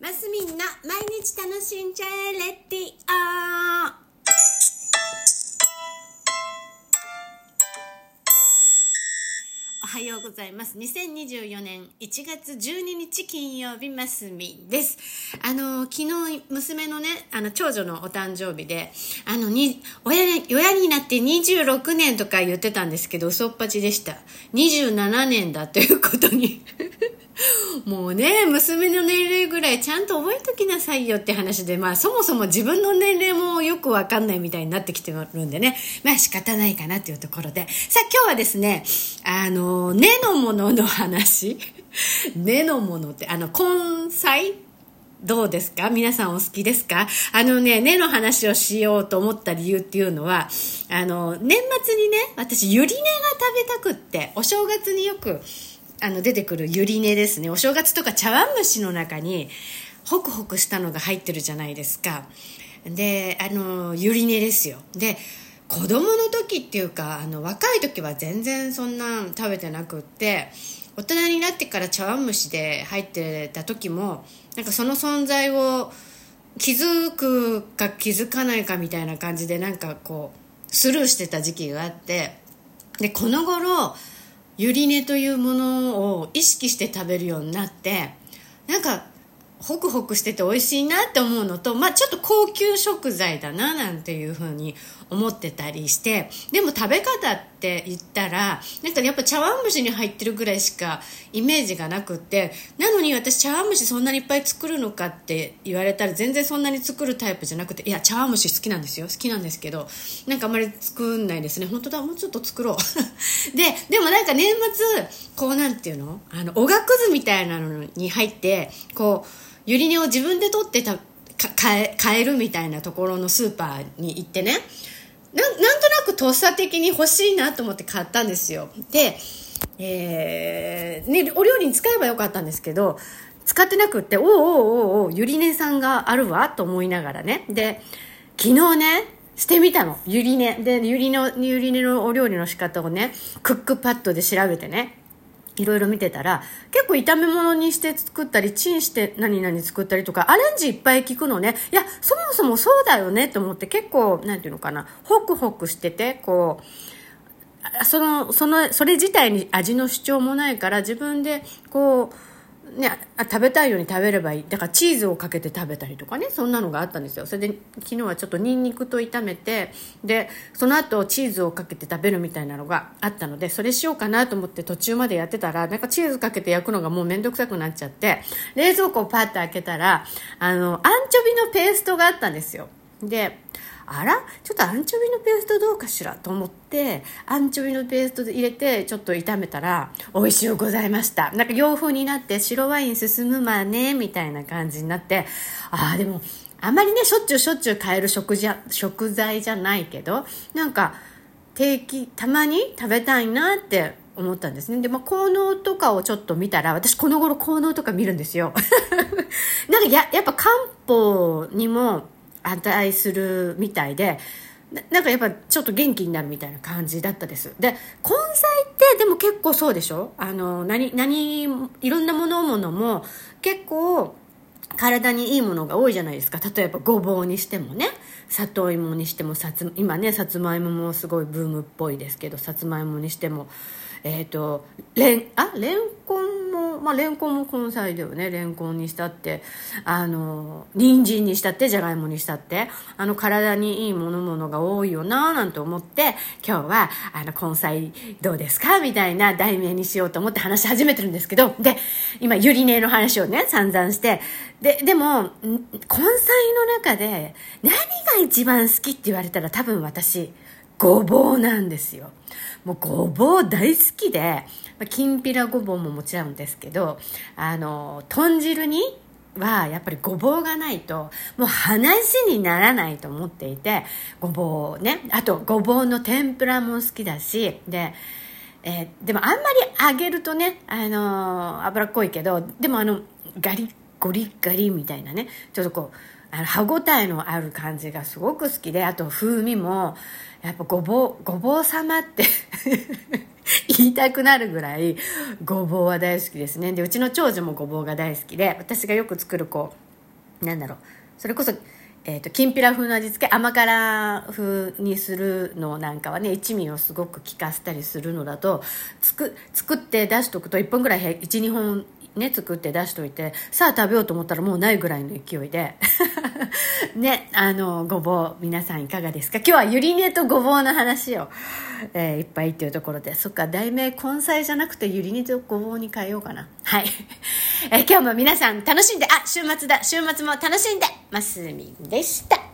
マスミンの毎日楽しんじゃえレディオおはようございます。2024年1月12日金曜日マスミンです。あの昨日娘のねあの長女のお誕生日であのに親親になって26年とか言ってたんですけど嘘っぱちでした。27年だということに。もうね、娘の年齢ぐらいちゃんと覚えときなさいよって話で、まあそもそも自分の年齢もよくわかんないみたいになってきてるんでね、まあ仕方ないかなっていうところで。さあ今日はですね、あの、根のものの話。根のものって、あの、根菜？どうですか？皆さんお好きですか？あのね、根の話をしようと思った理由っていうのは、あの、年末にね、私、ゆり根が食べたくって、お正月によく、あの出てくるゆり根ですね。お正月とか茶碗蒸しの中にホクホクしたのが入ってるじゃないですか。であのゆり根ですよ。で子供の時っていうかあの若い時は全然そんな食べてなくって大人になってから茶碗蒸しで入ってた時もなんかその存在を気づくか気づかないかみたいな感じでなんかこうスルーしてた時期があってでこの頃ゆり根というものを意識して食べるようになってなんかホクホクしてて美味しいなって思うのと、まあちょっと高級食材だななんていうふうに思ってたりして、でも食べ方って言ったら、なんかやっぱ茶碗蒸しに入ってるぐらいしかイメージがなくって、なのに私茶碗蒸しそんなにいっぱい作るのかって言われたら全然そんなに作るタイプじゃなくて、いや茶碗蒸し好きなんですよ。好きなんですけど、なんかあんまり作んないですね。本当だ、もうちょっと作ろう。で、でか年末、こうなんていうの？あの、おがくずみたいなのに入って、こう、ゆり根を自分で取ってた買え買えるみたいなところのスーパーに行ってね。ななんとなくとっさ的に欲しいなと思って買ったんですよ。で、えーね、お料理に使えばよかったんですけど使ってなくっておおおおおゆり根さんがあるわと思いながらね。で昨日ねしてみたの。ゆり根。でゆりのゆり根のお料理の仕方をねクックパッドで調べてね。いろいろ見てたら結構炒め物にして作ったりチンして何々作ったりとかアレンジいっぱい聞くのね。いやそもそもそうだよねと思って結構なんていうのかな。ホクホクしててこうそのそのそれ自体に味の主張もないから自分でこうね、食べたいように食べればいい。だからチーズをかけて食べたりとかねそんなのがあったんですよ。それで昨日はちょっとニンニクと炒めてでその後チーズをかけて食べるみたいなのがあったのでそれしようかなと思って途中までやってたらなんかチーズかけて焼くのがもう面倒くさくなっちゃって冷蔵庫をパッと開けたらあのアンチョビのペーストがあったんですよ。であらちょっとアンチョビのペーストどうかしらと思ってアンチョビのペーストで入れてちょっと炒めたら美味しゅうございました。なんか洋風になって白ワイン進むまねみたいな感じになってああでもあまりねしょっちゅうしょっちゅう買える食じゃ食材じゃないけどなんか定期たまに食べたいなって思ったんですね。で、まあ、効能とかをちょっと見たら私この頃効能とか見るんですよ。なんかややっぱ漢方にも値するみたいでなんかやっぱちょっと元気になるみたいな感じだったですで根菜ってでも結構そうでしょあの何何いろんなものものも結構体にいいものが多いじゃないですか例えばごぼうにしてもね里芋にしてもさつ今ねさつまいももすごいブームっぽいですけどさつまいもにしてもえっ、ー、とレンあレンコンまあレンコンも根菜だよね。レンコンにしたって。あの人参にしたってじゃがいもにしたって。あの体にいいものものが多いよななんて思って今日はあの根菜どうですか？みたいな題名にしようと思って話し始めてるんですけど。で今ゆりねの話をね散々して。ででも根菜の中で何が一番好きって言われたら多分私ごぼうなんですよ。もうごぼう大好きでまきんぴらごぼうももちろんですけどあの豚汁にはやっぱりごぼうがないともう話にならないと思っていてごぼうね。あとごぼうの天ぷらも好きだしでえー、でもあんまり揚げるとね、あのー、脂っこいけどでもあのガリゴリガリみたいなねちょっとこうあの歯ごたえのある感じがすごく好きであと風味もやっぱごぼうごぼう様って 言いたくなるぐらいごぼうは大好きですね。でうちの長女もごぼうが大好きで私がよく作るこうなんだろうそれこそえーと、きんぴら風の味付け甘辛風にするのなんかはね一味をすごく効かせたりするのだとつく作って出しとくと1本ぐらい12本ね作って出しといてさあ食べようと思ったらもうないぐらいの勢いで。ねあのごぼう皆さんいかがですか？今日はゆり根とごぼうの話を、えー、いっぱいっていうところで。そっか題名根菜じゃなくてゆり根とごぼうに変えようかな。はい、えー、今日も皆さん楽しんであ週末だ週末も楽しんでますみんでした。